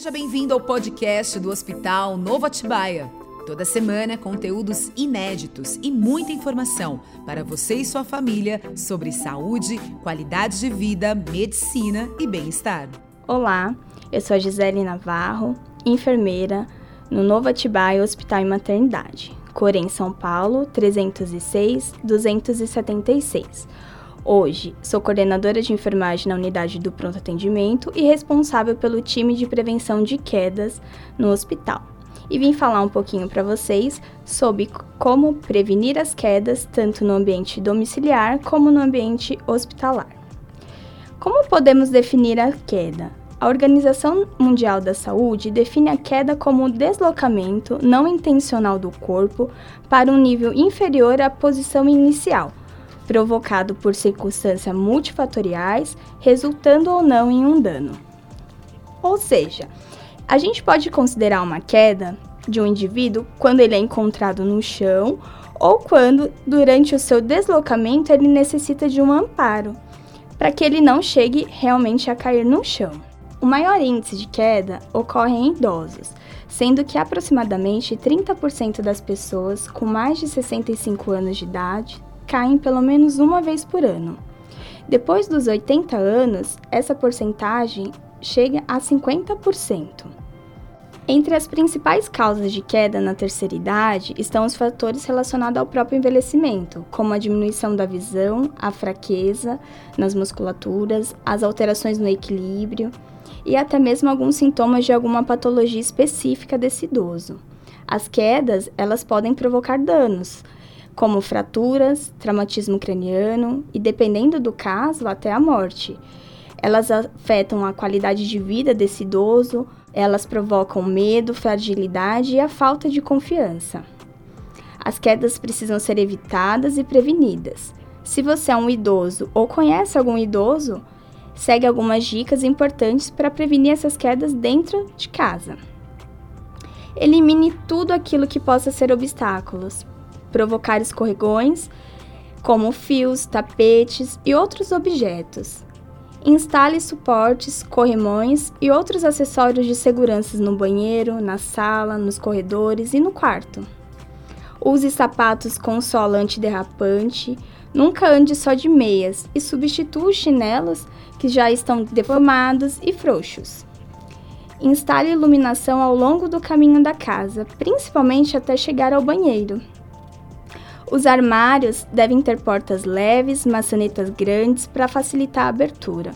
Seja bem-vindo ao podcast do Hospital Novo Atibaia. Toda semana, conteúdos inéditos e muita informação para você e sua família sobre saúde, qualidade de vida, medicina e bem-estar. Olá, eu sou a Gisele Navarro, enfermeira no Novo Atibaia Hospital e Maternidade, Corém, São Paulo, 306 276 Hoje, sou coordenadora de enfermagem na unidade do pronto atendimento e responsável pelo time de prevenção de quedas no hospital. E vim falar um pouquinho para vocês sobre como prevenir as quedas tanto no ambiente domiciliar como no ambiente hospitalar. Como podemos definir a queda? A Organização Mundial da Saúde define a queda como o deslocamento não intencional do corpo para um nível inferior à posição inicial, provocado por circunstâncias multifatoriais, resultando ou não em um dano. Ou seja, a gente pode considerar uma queda de um indivíduo quando ele é encontrado no chão ou quando, durante o seu deslocamento, ele necessita de um amparo, para que ele não chegue realmente a cair no chão. O maior índice de queda ocorre em idosos, sendo que aproximadamente 30% das pessoas com mais de 65 anos de idade caem pelo menos uma vez por ano. Depois dos 80 anos, essa porcentagem chega a 50%. Entre as principais causas de queda na terceira idade estão os fatores relacionados ao próprio envelhecimento, como a diminuição da visão, a fraqueza nas musculaturas, as alterações no equilíbrio e até mesmo alguns sintomas de alguma patologia específica desse idoso. As quedas, elas podem provocar danos, como fraturas, traumatismo craniano e, dependendo do caso, até a morte. Elas afetam a qualidade de vida desse idoso, elas provocam medo, fragilidade e a falta de confiança. As quedas precisam ser evitadas e prevenidas. Se você é um idoso ou conhece algum idoso, segue algumas dicas importantes para prevenir essas quedas dentro de casa. Elimine tudo aquilo que possa ser obstáculos provocar escorregões, como fios, tapetes e outros objetos. Instale suportes, corrimões e outros acessórios de segurança no banheiro, na sala, nos corredores e no quarto. Use sapatos com sola antiderrapante. Nunca ande só de meias e substitua os chinelos que já estão deformados e frouxos. Instale iluminação ao longo do caminho da casa, principalmente até chegar ao banheiro. Os armários devem ter portas leves, maçanetas grandes para facilitar a abertura.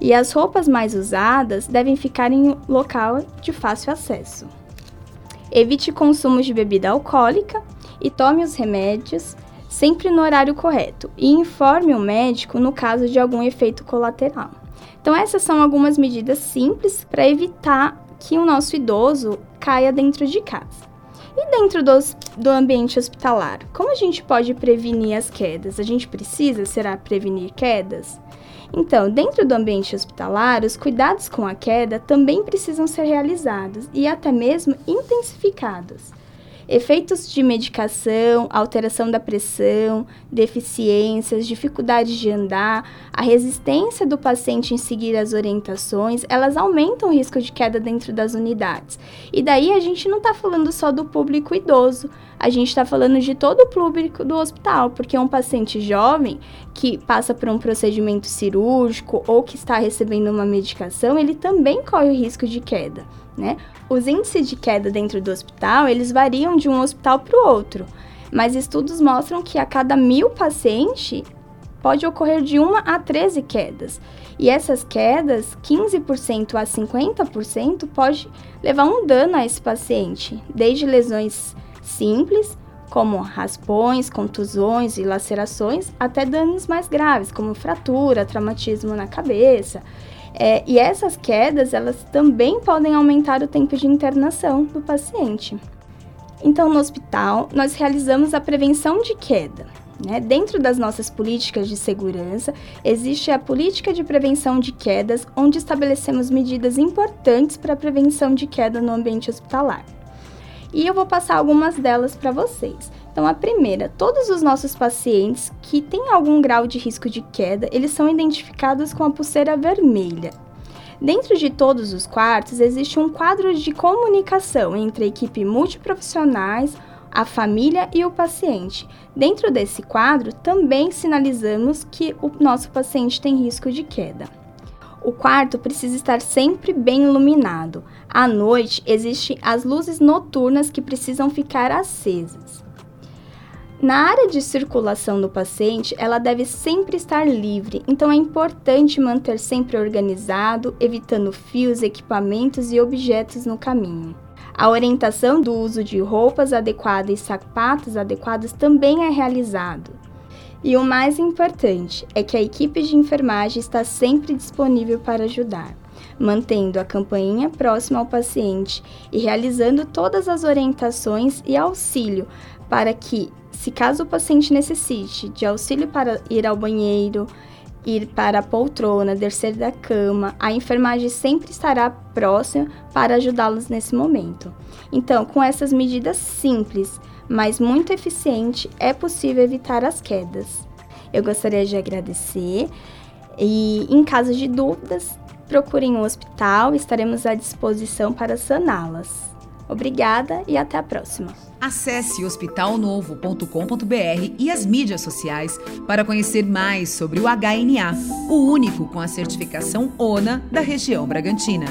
E as roupas mais usadas devem ficar em local de fácil acesso. Evite consumo de bebida alcoólica e tome os remédios sempre no horário correto e informe o médico no caso de algum efeito colateral. Então, essas são algumas medidas simples para evitar que o nosso idoso caia dentro de casa. Dentro dos, do ambiente hospitalar, como a gente pode prevenir as quedas? A gente precisa, será, prevenir quedas? Então, dentro do ambiente hospitalar, os cuidados com a queda também precisam ser realizados e até mesmo intensificados. Efeitos de medicação, alteração da pressão, deficiências, dificuldade de andar, a resistência do paciente em seguir as orientações, elas aumentam o risco de queda dentro das unidades. E daí a gente não está falando só do público idoso, a gente está falando de todo o público do hospital, porque um paciente jovem que passa por um procedimento cirúrgico ou que está recebendo uma medicação, ele também corre o risco de queda, né? Os índices de queda dentro do hospital, eles variam de um hospital para o outro, mas estudos mostram que a cada mil pacientes pode ocorrer de 1 a 13 quedas. E essas quedas, 15% a 50%, pode levar um dano a esse paciente, desde lesões simples, como raspões, contusões e lacerações, até danos mais graves, como fratura, traumatismo na cabeça. É, e essas quedas, elas também podem aumentar o tempo de internação do paciente. Então, no hospital, nós realizamos a prevenção de queda. Né? Dentro das nossas políticas de segurança, existe a política de prevenção de quedas, onde estabelecemos medidas importantes para a prevenção de queda no ambiente hospitalar e eu vou passar algumas delas para vocês. Então, a primeira, todos os nossos pacientes que têm algum grau de risco de queda, eles são identificados com a pulseira vermelha. Dentro de todos os quartos existe um quadro de comunicação entre a equipe multiprofissionais, a família e o paciente. Dentro desse quadro, também sinalizamos que o nosso paciente tem risco de queda. O quarto precisa estar sempre bem iluminado. À noite, existem as luzes noturnas que precisam ficar acesas. Na área de circulação do paciente, ela deve sempre estar livre, então é importante manter sempre organizado, evitando fios, equipamentos e objetos no caminho. A orientação do uso de roupas adequadas e sapatos adequados também é realizado. E o mais importante é que a equipe de enfermagem está sempre disponível para ajudar, mantendo a campainha próxima ao paciente e realizando todas as orientações e auxílio para que, se caso o paciente necessite de auxílio para ir ao banheiro, ir para a poltrona, descer da cama, a enfermagem sempre estará próxima para ajudá-los nesse momento. Então, com essas medidas simples, mas muito eficiente, é possível evitar as quedas. Eu gostaria de agradecer e, em caso de dúvidas, procurem o um hospital, estaremos à disposição para saná-las. Obrigada e até a próxima. Acesse hospitalnovo.com.br e as mídias sociais para conhecer mais sobre o HNA, o único com a certificação ONA da região Bragantina.